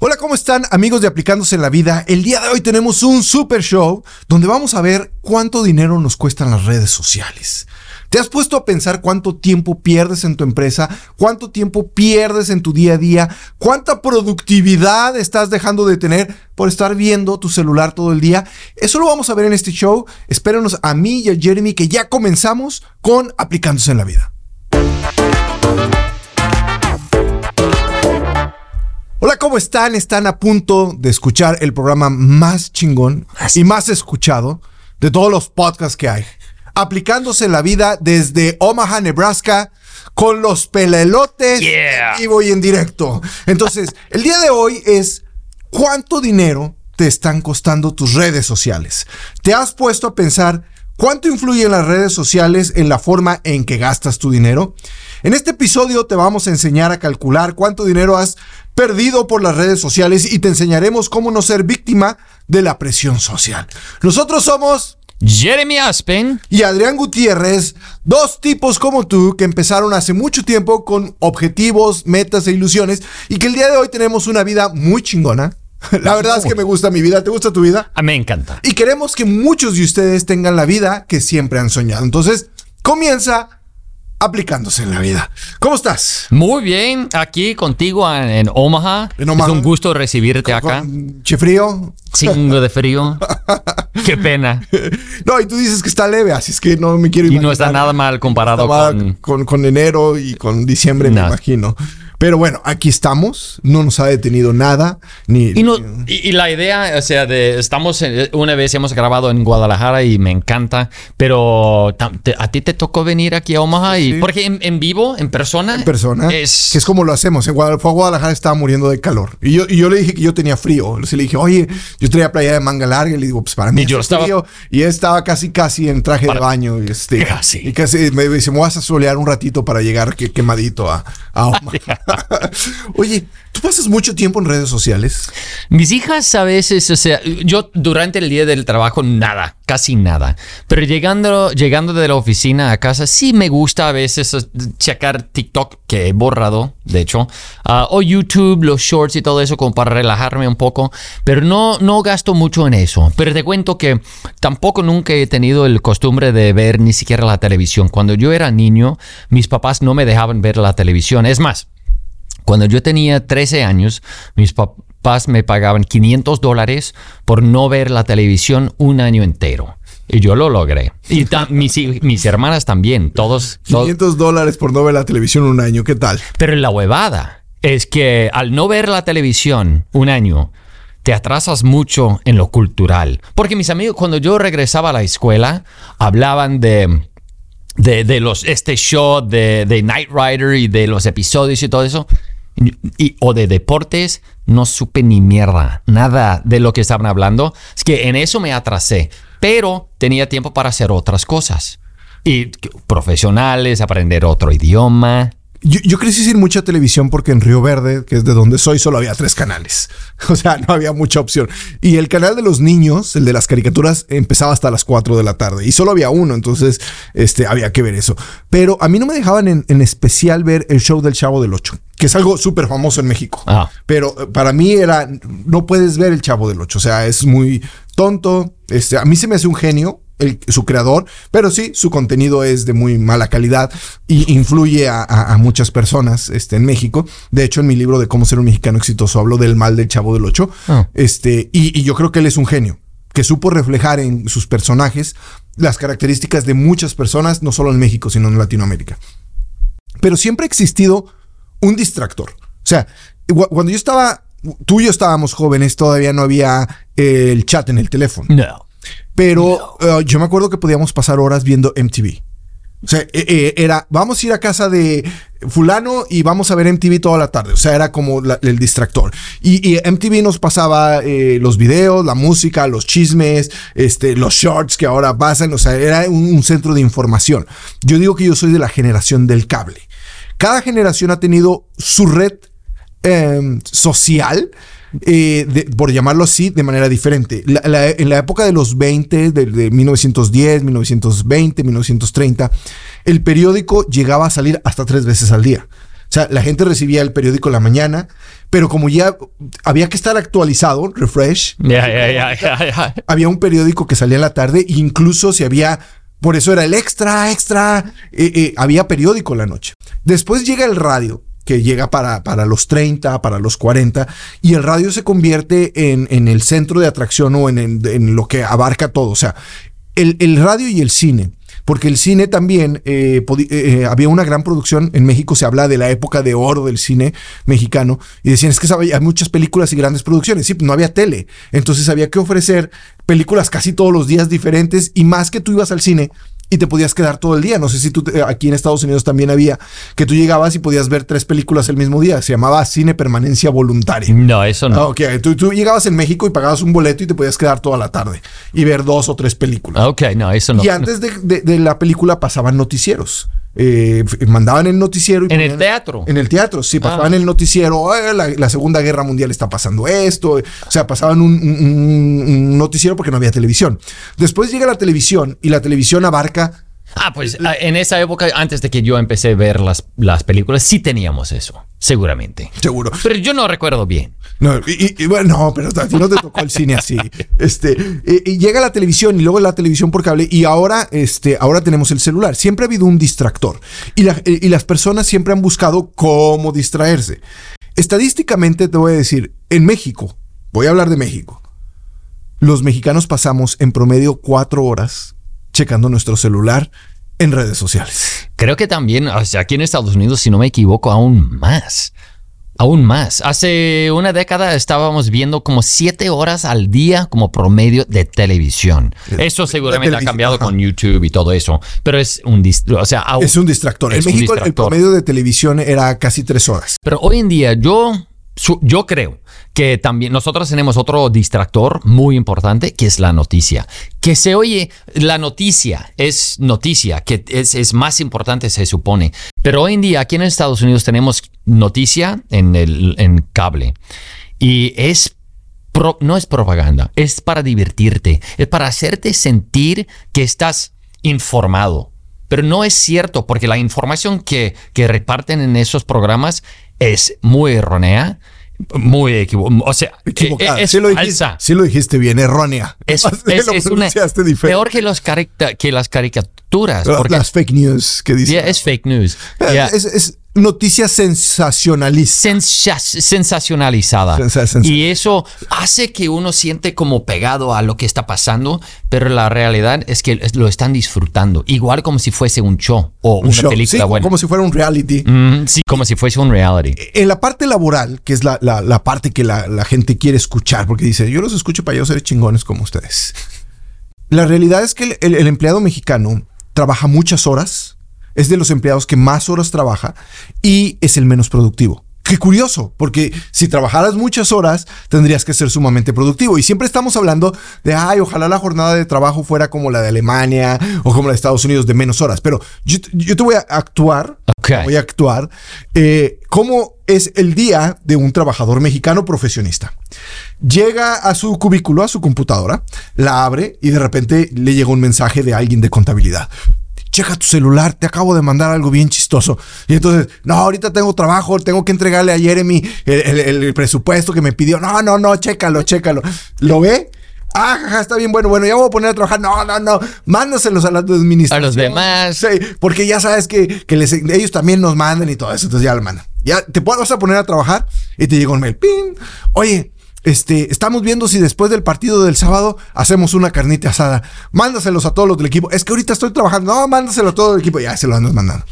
Hola, ¿cómo están amigos de Aplicándose en la Vida? El día de hoy tenemos un super show donde vamos a ver cuánto dinero nos cuestan las redes sociales. ¿Te has puesto a pensar cuánto tiempo pierdes en tu empresa? ¿Cuánto tiempo pierdes en tu día a día? ¿Cuánta productividad estás dejando de tener por estar viendo tu celular todo el día? Eso lo vamos a ver en este show. Espérenos a mí y a Jeremy que ya comenzamos con Aplicándose en la Vida. Hola, ¿cómo están? Están a punto de escuchar el programa más chingón y más escuchado de todos los podcasts que hay. Aplicándose en la vida desde Omaha, Nebraska, con los pelelotes Yeah. en vivo y en directo. Entonces, el día de hoy es cuánto dinero te están costando tus redes sociales. ¿Te has puesto a pensar cuánto influyen las redes sociales en la forma en que gastas tu dinero? En este episodio te vamos a enseñar a calcular cuánto dinero has perdido por las redes sociales y te enseñaremos cómo no ser víctima de la presión social. Nosotros somos Jeremy Aspen. y Adrián Gutiérrez, dos tipos como tú que empezaron hace mucho tiempo con objetivos, metas e ilusiones y que el día de hoy tenemos una vida muy chingona. La verdad es que me gusta mi vida. ¿Te gusta tu vida? Ah, me encanta. Y queremos que muchos de ustedes tengan la vida que siempre han soñado. Entonces, comienza aplicándose en la vida. ¿Cómo estás? Muy bien, aquí contigo en, en Omaha. En Omaha. Es un gusto recibirte acá. ¿Con Chefrío? Chingo de frío. Qué pena. No, y tú dices que está leve, así es que no me quiero Y imaginar. no está nada mal comparado con... con, con enero y con diciembre, me imagino. Pero bueno, aquí estamos. No nos ha detenido nada. Ni, Y, no- y- y la idea, o sea, de estamos en- una vez hemos grabado en Guadalajara y me encanta, pero te- a ti te tocó venir aquí a Omaha y Sí. porque en, en vivo, en persona, en persona. es, Que es como lo hacemos. En Guadalajara, Guadalajara estaba muriendo de calor. Y yo, y yo le dije que yo tenía frío. Le dije, oye, yo traía playa de manga larga. Y le digo, pues para mí Y yo estaba- frío. Y él estaba casi, casi en traje de Para- baño. Y, este, Casi. y casi me dice, me vas a solear un ratito para llegar que- quemadito a, a Omaha". Oye, ¿tú pasas mucho tiempo en redes sociales? Mis hijas a veces, o sea, yo durante el día del trabajo nada, casi nada. Pero llegando, llegando de la oficina a casa, sí me gusta a veces checar TikTok, que he borrado, de hecho, ah, o YouTube, los shorts y todo eso, como para relajarme un poco. Pero no, no gasto mucho en eso. Pero te cuento que tampoco nunca he tenido el costumbre de ver ni siquiera la televisión. Cuando yo era niño, mis papás no me dejaban ver la televisión. Es más, cuando yo tenía 13 años, mis papás me pagaban 500 dólares por no ver la televisión un año entero. Y yo lo logré. Y mis, hermanas también, todos. todos- 500 dólares por no ver la televisión un año. ¿Qué tal? Pero la huevada es que al no ver la televisión un año, te atrasas mucho en lo cultural. Porque mis amigos, cuando yo regresaba a la escuela, hablaban de, de, de los, este show de, de Knight Rider y de los episodios y todo eso. Y- o de deportes, no supe ni mierda, nada de lo que estaban hablando. Es que en eso me atrasé, pero tenía tiempo para hacer otras cosas. Y profesionales, aprender otro idioma. Yo, yo crecí sin mucha televisión porque en Río Verde, que es de donde soy, solo había tres canales. O sea, no había mucha opción. Y el canal de los niños, el de las caricaturas, empezaba hasta las 4 de la tarde. Y solo había uno, entonces este, había que ver eso. Pero a mí no me dejaban en, en especial ver el show del Chavo del Ocho, que es algo súper famoso en México. Ah. Pero eh, para mí era, no puedes ver el Chavo del Ocho. O sea, es muy tonto. Este, a mí se me hace un genio. El- su creador, pero sí, su contenido es de muy mala calidad y influye a, a- a muchas personas este, en México. De hecho, en mi libro de cómo ser un mexicano exitoso hablo del mal del chavo del ocho. Ah. Este, y, y yo creo que él es un genio que supo reflejar en sus personajes las características de muchas personas, no solo en México, sino en Latinoamérica. Pero siempre ha existido un distractor. O sea, cuando yo estaba, tú y yo estábamos jóvenes, todavía no había eh, el chat en el teléfono. No. Pero eh, yo me acuerdo que podíamos pasar horas viendo MTV. O sea, eh, eh, era, vamos a ir a casa de fulano y vamos a ver MTV toda la tarde. O sea, era como el distractor. Y, MTV nos pasaba los videos, la música, los chismes, este, los shorts que ahora pasan. O sea, era un, centro de información. Yo digo que yo soy de la generación del cable. Cada generación ha tenido su red eh, social, eh, de- por llamarlo así, de manera diferente. La- la- en la época de los 20, de, de 1910, 1920, 1930, el periódico llegaba a salir hasta tres veces al día. O sea, la gente recibía el periódico en la mañana, pero como ya había que estar actualizado, refresh, había un periódico que salía en la tarde, incluso si había, por eso era el extra, extra, eh, eh, había periódico en la noche. Después llega el radio, que llega para, para los 30, para los 40, y el radio se convierte en, en el centro de atracción o en, en- lo que abarca todo. O sea, el, el radio y el cine. Porque el cine también, eh, eh, eh, había una gran producción, en México se habla de la época de oro del cine mexicano, y decían, es que sabe, hay muchas películas y grandes producciones, sí, no había tele, entonces había que ofrecer películas casi todos los días diferentes, y más que tú ibas al cine y te podías quedar todo el día, no sé si tú, te- aquí en Estados Unidos también había, que tú llegabas y podías ver tres películas el mismo día, se llamaba cine permanencia voluntaria. No, eso no. Ok, tú, tú llegabas en México y pagabas un boleto y te podías quedar toda la tarde y ver dos o tres películas. Ok, no, eso no. Y antes de, de- de la película pasaban noticieros. Eh, mandaban el noticiero. Y En el teatro. En el teatro, sí, pasaban Ah. el noticiero. "Eh, la, la Segunda Guerra Mundial está pasando esto. O sea, pasaban un, un- un- un noticiero porque no había televisión. Después llega la televisión y la televisión abarca. Ah, pues ah, en esa época, antes de que yo empecé a ver las, las películas, sí teníamos eso, seguramente. Seguro. Pero yo no recuerdo bien. No, y, bueno, no, pero a ti no te tocó el cine así. Este, eh, y llega la televisión y luego la televisión por cable y ahora, este, ahora tenemos el celular. Siempre ha habido un distractor y, la- eh, y las personas siempre han buscado cómo distraerse. Estadísticamente te voy a decir, en México, voy a hablar de México, los mexicanos pasamos en promedio cuatro horas checando nuestro celular en redes sociales. Creo que también, o sea, aquí en Estados Unidos, si no me equivoco, aún más. Aún más. Hace una década estábamos viendo como siete horas al día como promedio de televisión. Eso seguramente ha cambiado ajá. con YouTube y todo eso. Pero es un... O sea, aún- Es un distractor. En México el- el distractor. promedio de televisión era casi tres horas. Pero hoy en día yo, yo creo que también nosotros tenemos otro distractor muy importante que es la noticia. Que se oye, la noticia es noticia, que es, es más importante se supone. Pero hoy en día aquí en Estados Unidos tenemos noticia en, el, en cable y es... no es propaganda, es para divertirte, es para hacerte sentir que estás informado. Pero no es cierto, porque la información que, que reparten en esos programas es muy errónea, muy equivocada. O sea, Equivocada. e- es sí, lo dijiste, falsa. sí lo dijiste bien, errónea. Es, es- lo es una, peor que, los que las caricaturas. Las- Porque Las fake news que dicen. yeah, es fake news. Eh, Yeah. Es, es noticia sensacionalista. Sensa- sensacionalizada. Sensa- sensa- y eso hace que uno siente como pegado a lo que está pasando, pero la realidad es que lo están disfrutando, igual como si fuese un show o Un una show. película Sí, buena. como si fuera un reality. Mm, sí, como si fuese un reality. En la parte laboral, que es la, la- la parte que la, la gente quiere escuchar, porque dice, yo los escucho para yo ser chingones como ustedes. La realidad es que el, el- el empleado mexicano trabaja muchas horas, es de los empleados que más horas trabaja y es el menos productivo. Qué curioso, porque si trabajaras muchas horas, tendrías que ser sumamente productivo. Y siempre estamos hablando de, ay, ojalá la jornada de trabajo fuera como la de Alemania o como la de Estados Unidos de menos horas. Pero yo, yo te voy a actuar, voy a actuar, eh, cómo es el día de un trabajador mexicano profesionista. Llega a su cubículo, a su computadora, la abre y de repente le llega un mensaje de alguien de contabilidad. Checa tu celular, te acabo de mandar algo bien chistoso. Y entonces, no, ahorita tengo trabajo, tengo que entregarle a Jeremy el, el- el presupuesto que me pidió. No, no, no, chécalo, chécalo. ¿Lo ve? Ah, jaja, está bien, bueno, bueno, ya voy a poner a trabajar. No, no, no, mándaselos a la administración. A los demás. Sí, porque ya sabes que, que les- ellos también nos mandan y todo eso, entonces ya lo mandan. Ya te vas a poner a trabajar y te llega un mail. ¡Pin! Oye, este, estamos viendo si después del partido del sábado hacemos una carnita asada. Mándaselos a todos los del equipo. Es que ahorita estoy trabajando. No, mándaselo a todo el equipo. Ya se lo andas mandando.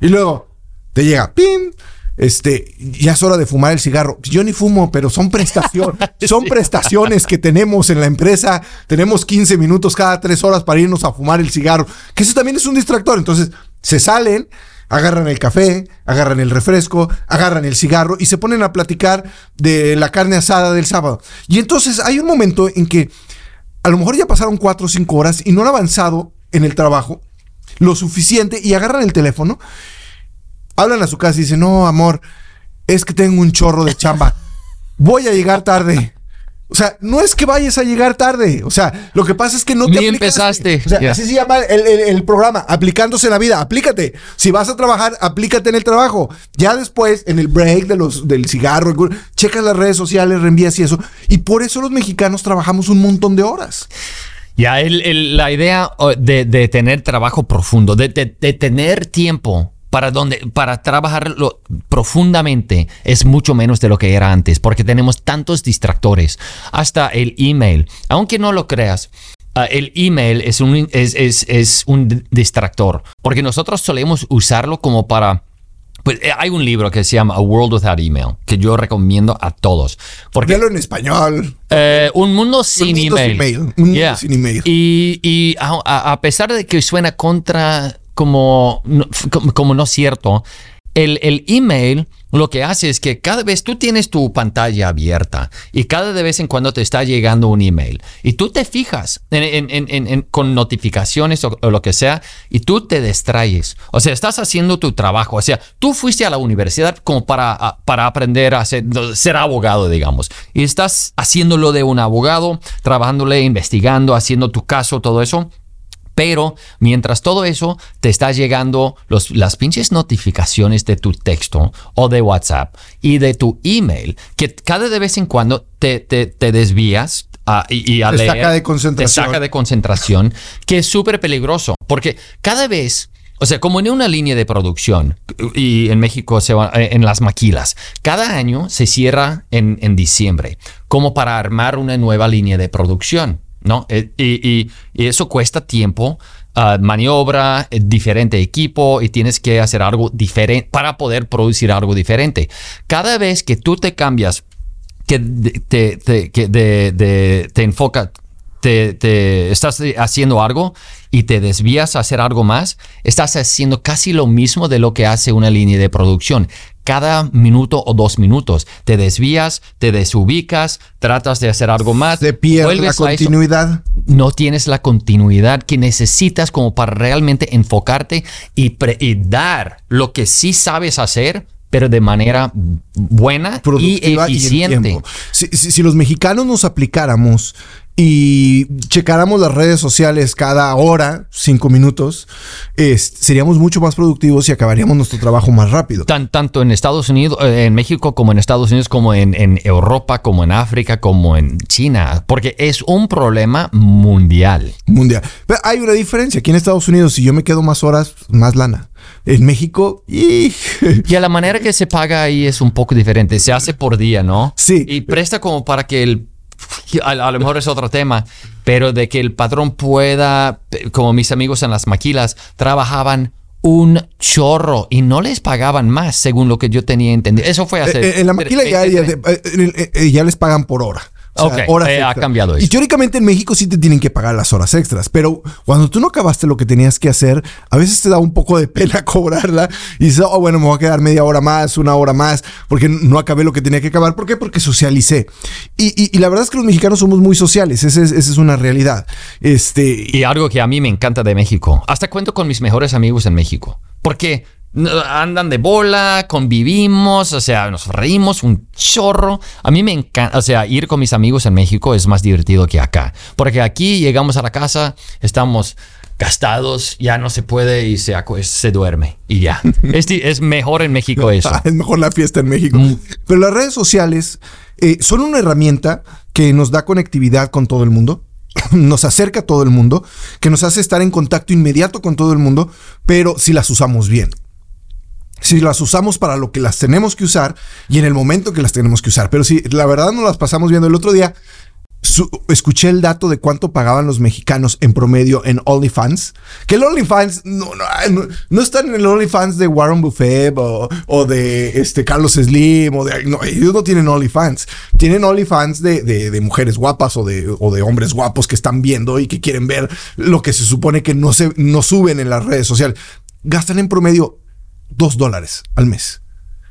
Y luego te llega, ¡pin! Este, ya es hora de fumar el cigarro. Yo ni fumo, pero son prestaciones, son prestaciones que tenemos en la empresa. Tenemos 15 minutos cada tres horas para irnos a fumar el cigarro. Que eso también es un distractor. Entonces, se salen, agarran el café, agarran el refresco, agarran el cigarro y se ponen a platicar de la carne asada del sábado. Y entonces hay un momento en que a lo mejor ya pasaron cuatro o cinco horas y no han avanzado en el trabajo lo suficiente y agarran el teléfono, hablan a su casa y dicen, no, amor, es que tengo un chorro de chamba, voy a llegar tarde. O sea, no es que vayas a llegar tarde. O sea, lo que pasa es que no te Ni aplicaste. empezaste. O sea, así se llama el, el- el programa, aplicándose en la vida. Aplícate. Si vas a trabajar, aplícate en el trabajo. Ya después, en el break de los, del cigarro, checas las redes sociales, reenvías y eso. Y por eso los mexicanos trabajamos un montón de horas. Ya, el- la idea oh, de, de tener trabajo profundo, de, de- de tener tiempo para, donde, para trabajarlo profundamente es mucho menos de lo que era antes, porque tenemos tantos distractores. Hasta el email, aunque no lo creas. ah, el email es un, es, es- es un di- distractor, porque nosotros solemos usarlo como para... Pues eh, hay un libro que se llama A World Without Email, que yo recomiendo a todos. Porque Léelo en español. eh, un mundo sin mundo sin email. un mundo sin email. Y, y a pesar de que suena contra como como, como no cierto, el, el email lo que hace es que cada vez tú tienes tu pantalla abierta y cada de vez en cuando te está llegando un email y tú te fijas con notificaciones o, lo que sea y tú te distraes. O sea, estás haciendo tu trabajo. O sea, tú fuiste a la universidad como para, para aprender a ser, ser abogado, digamos, y estás haciéndolo de un abogado, trabajándole, investigando, haciendo tu caso, todo eso. Pero mientras todo eso te está llegando los, las pinches notificaciones de tu texto o de WhatsApp y de tu email, que cada de vez en cuando te, te- te desvías a- y, y a Te leer, saca de concentración. Te saca de concentración, que es súper peligroso, porque cada vez... O sea, como en una línea de producción, y en México se va, eh, en las maquilas, cada año se cierra en, en diciembre, como para armar una nueva línea de producción, ¿no? Eh, Y, y- eso cuesta tiempo, ah, maniobra, eh, diferente equipo, y tienes que hacer algo diferente para poder producir algo diferente. Cada vez que tú te cambias que te, te- que te te, te- estás haciendo algo y te desvías a hacer algo más, estás haciendo casi lo mismo de lo que hace una línea de producción. Cada minuto o dos minutos te desvías, te desubicas, tratas de hacer algo más, Se pierde la continuidad. no tienes la continuidad que necesitas como para realmente enfocarte y, y dar lo que sí sabes hacer, pero de manera buena y productiva y en eficiente. tiempo. Si, si- si los mexicanos nos aplicáramos y checáramos las redes sociales cada hora, cinco minutos, es- seríamos mucho más productivos y acabaríamos nuestro trabajo más rápido. Tan- tanto en Estados Unidos, eh, en México, como en Estados Unidos, como en, en Europa, como en África, como en China, porque es un problema mundial. Mundial. Pero hay una diferencia. Aquí en Estados Unidos, si yo me quedo más horas, más lana. En México, ¡ih! Y a la manera que se paga ahí es un poco diferente. Se hace por día, ¿no? Sí. Y presta como para que el... A, a lo mejor es otro tema, pero de que el patrón pueda, como mis amigos en las maquilas, trabajaban un chorro y no les pagaban más, según lo que yo tenía entendido. Eso fue hace... Eh, en la maquila ya, ya, eh, eh, eh, eh, ya les pagan por hora. O sea, Ok, horas eh, ha cambiado Y eso. teóricamente en México sí te tienen que pagar las horas extras, pero cuando tú no acabaste lo que tenías que hacer, a veces te da un poco de pena cobrarla y dices, oh, bueno, me voy a quedar media hora más, una hora más, porque no acabé lo que tenía que acabar. ¿Por qué? Porque socialicé. Y, y- y la verdad es que los mexicanos somos muy sociales, esa es, esa es una realidad. Este, Y algo que a mí me encanta de México. Hasta cuento con mis mejores amigos en México. Porque andan de bola, convivimos, o sea, nos reímos un chorro. A mí me encanta, o sea, ir con mis amigos en México es más divertido que acá. Porque aquí llegamos a la casa, estamos gastados, ya no se puede y se, se duerme y ya. es, mejor en México eso. Es mejor la fiesta en México. Mm. Pero las redes sociales eh, son una herramienta que nos da conectividad con todo el mundo, nos acerca a todo el mundo, que nos hace estar en contacto inmediato con todo el mundo, pero si las usamos bien. Si las usamos para lo que las tenemos que usar y en el momento que las tenemos que usar. Pero si la verdad no las pasamos viendo el otro día, escuché el dato de cuánto pagaban los mexicanos en promedio en OnlyFans. Que el OnlyFans no, no, no, están en el OnlyFans de Warren Buffett o, o de este Carlos Slim o de. No, ellos no tienen OnlyFans. Tienen OnlyFans de, de, de mujeres guapas o de, o de hombres guapos que están viendo y que quieren ver lo que se supone que no, se, no suben en las redes sociales. Gastan en promedio dos dólares al mes.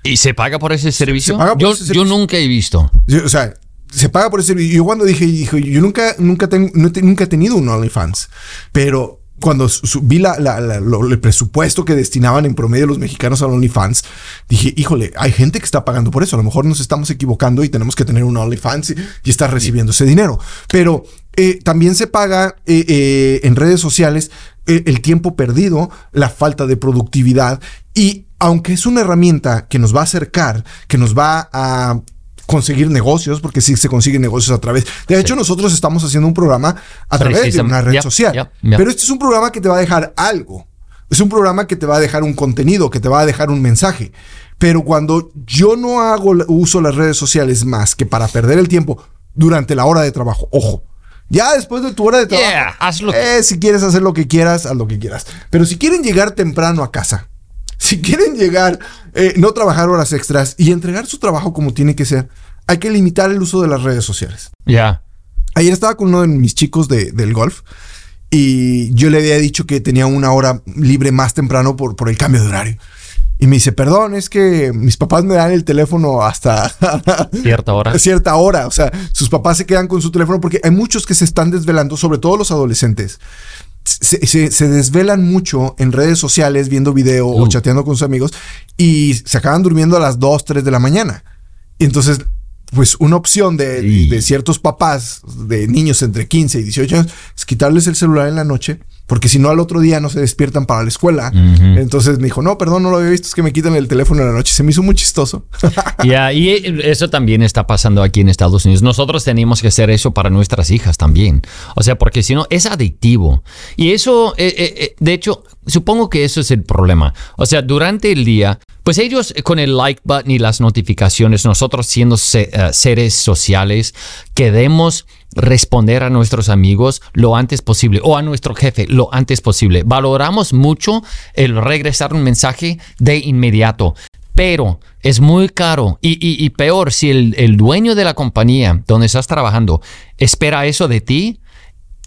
¿Y se paga por ese servicio? por yo, ese yo servicio. nunca he visto. Yo, O sea, se paga por ese servicio. Yo cuando dije, dijo, yo nunca, nunca, tengo, no te- nunca he tenido un OnlyFans, pero cuando vi la, el presupuesto que destinaban en promedio los mexicanos a OnlyFans, dije, híjole, hay gente que está pagando por eso. A lo mejor nos estamos equivocando y tenemos que tener un OnlyFans y, estar recibiendo ese dinero. Pero eh, también se paga eh, eh, en redes sociales el tiempo perdido, la falta de productividad y aunque es una herramienta que nos va a acercar, que nos va a conseguir negocios, porque sí se consiguen negocios a través. De hecho, nosotros estamos haciendo un programa a través de una red social. Pero este es un programa que te va a dejar algo. Es un programa que te va a dejar un contenido, que te va a dejar un mensaje. Pero cuando yo no hago uso las redes sociales más que para perder el tiempo durante la hora de trabajo, ojo, ya después de tu hora de trabajo, hazlo. Eh, si quieres hacer lo que quieras, haz lo que quieras. Pero si quieren llegar temprano a casa, si quieren llegar, eh, no trabajar horas extras y entregar su trabajo como tiene que ser, hay que limitar el uso de las redes sociales. Ya. Ayer estaba con uno de mis chicos del golf y yo le había dicho que tenía una hora libre más temprano por, por el cambio de horario. Y me dice, perdón, es que mis papás me dan el teléfono hasta cierta hora. cierta hora. O sea, sus papás se quedan con su teléfono porque hay muchos que se están desvelando, sobre todo los adolescentes se, desvelan mucho en redes sociales viendo video o uh. chateando con sus amigos y se acaban durmiendo a las 2, 3 de la mañana. Y entonces, pues una opción de, de, ciertos papás de niños entre 15 y 18 años es quitarles el celular en la noche porque si no al otro día no se despiertan para la escuela. Entonces me dijo, no, perdón, no lo había visto, es que me quitan el teléfono en la noche. Se me hizo muy chistoso. Ya, y eso también está pasando aquí en Estados Unidos. Nosotros tenemos que hacer eso para nuestras hijas también. O sea, porque si no, es adictivo. Y eso, eh, eh, eh, de hecho, supongo que eso es el problema. O sea, durante el día, pues ellos con el like button y las notificaciones, nosotros siendo seres sociales, queremos responder a nuestros amigos lo antes posible o a nuestro jefe lo antes posible. Valoramos mucho el regresar un mensaje de inmediato. Pero es muy caro y, peor si el, dueño de la compañía donde estás trabajando espera eso de ti,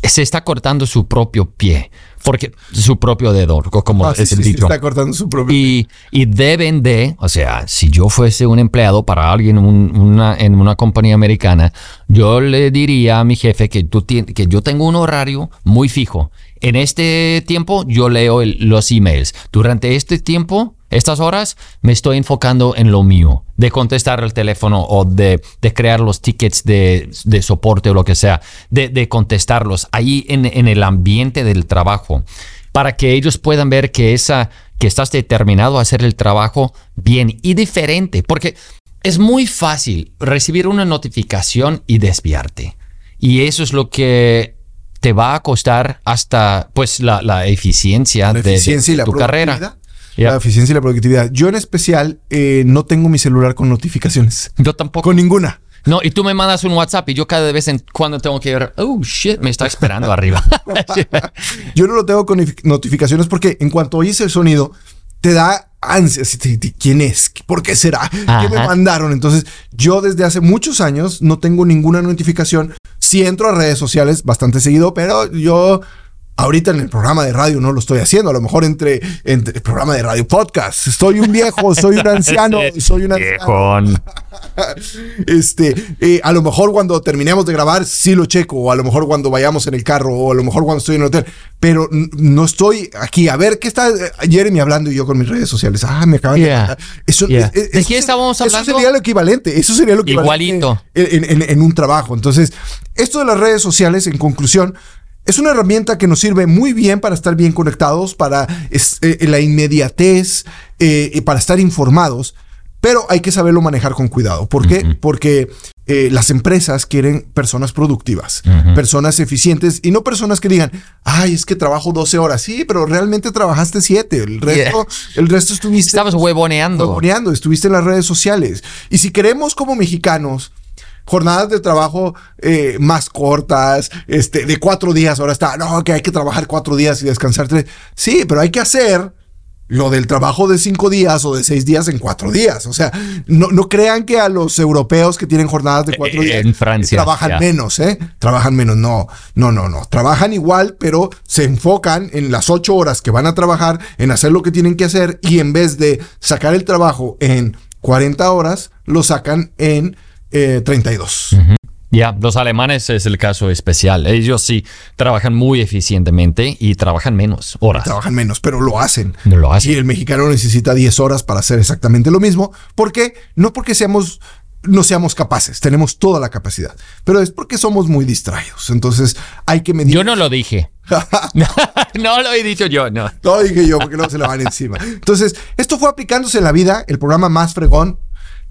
se está cortando su propio pie. Porque su propio dedo, como ah, es el dicho. está cortando su propio y, y, deben de, o sea, si yo fuese un empleado para alguien una, en una compañía americana, yo le diría a mi jefe que, tú que yo tengo un horario muy fijo. En este tiempo yo leo los emails. Durante este tiempo estas horas me estoy enfocando en lo mío, de contestar el teléfono o de, crear los tickets de, soporte o lo que sea, de, contestarlos ahí en, el ambiente del trabajo, para que ellos puedan ver que, esa, que estás determinado a hacer el trabajo bien y diferente, porque es muy fácil recibir una notificación y desviarte. Y eso es lo que te va a costar hasta pues la, eficiencia, de, tu carrera. La eficiencia y la productividad. Yo en especial eh, no tengo mi celular con notificaciones. Yo tampoco. Con ninguna. No, y tú me mandas un WhatsApp y yo cada vez en cuando tengo que ver, oh shit, me está esperando arriba. yo no lo tengo con notificaciones porque en cuanto oyes el sonido, te da ansias. ¿Quién es? ¿Por qué será? ¿Qué me mandaron? Entonces, yo desde hace muchos años no tengo ninguna notificación. Sí entro a redes sociales bastante seguido, pero yo Ahorita en el programa de radio no lo estoy haciendo, a lo mejor entre, entre el programa de radio podcast. Soy un viejo, soy un anciano, soy un anciano. este, eh, a lo mejor cuando terminemos de grabar sí lo checo, o a lo mejor cuando vayamos en el carro, o a lo mejor cuando estoy en el hotel, pero no estoy aquí. A ver, ¿qué está eh, Jeremy hablando y yo con mis redes sociales? Ah, me acaban de... Eso, ¿De qué estábamos hablando? Eso sería lo equivalente, eso sería lo equivalente. Igualito. en un trabajo. Entonces, esto de las redes sociales, en conclusión, es una herramienta que nos sirve muy bien para estar bien conectados, para eh, la inmediatez, eh, para estar informados, pero hay que saberlo manejar con cuidado. ¿Por qué? Porque eh, las empresas quieren personas productivas, personas eficientes y no personas que digan, ay, es que trabajo 12 horas. Sí, pero realmente trabajaste 7. El resto, el resto estuviste. Estabas huevoneando. Huevoneando, estuviste en las redes sociales. Y si queremos como mexicanos jornadas de trabajo eh, más cortas, este, de cuatro días. Ahora está, no, que hay que trabajar cuatro días y descansar tres. Sí, pero hay que hacer lo del trabajo de cinco días o de seis días en cuatro días. O sea, no, no crean que a los europeos que tienen jornadas de cuatro días en Francia, trabajan menos, ¿eh? Trabajan menos. No, no, no, no. Trabajan igual, pero se enfocan en las ocho horas que van a trabajar, en hacer lo que tienen que hacer y en vez de sacar el trabajo en 40 horas, lo sacan en 32. Eh, Ya, los alemanes es el caso especial. Ellos sí trabajan muy eficientemente y trabajan menos horas. Trabajan menos, pero lo hacen. No lo hacen. Y el mexicano necesita 10 horas para hacer exactamente lo mismo. ¿Por qué? No porque seamos no seamos capaces, tenemos toda la capacidad, pero es porque somos muy distraídos. Entonces hay que medir. Yo no lo dije. no lo he dicho yo, no. No lo dije yo porque no se le van encima. Entonces, esto fue aplicándose en la vida, el programa más fregón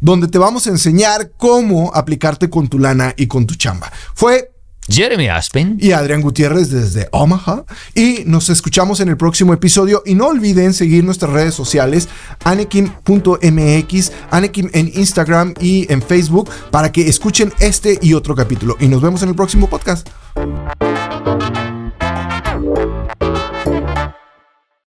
donde te vamos a enseñar cómo aplicarte con tu lana y con tu chamba. Fue Jeremy Aspen y Adrián Gutiérrez desde Omaha. Y nos escuchamos en el próximo episodio. Y no olviden seguir nuestras redes sociales, anekim.mx, Anekim en Instagram y en Facebook, para que escuchen este y otro capítulo. Y nos vemos en el próximo podcast.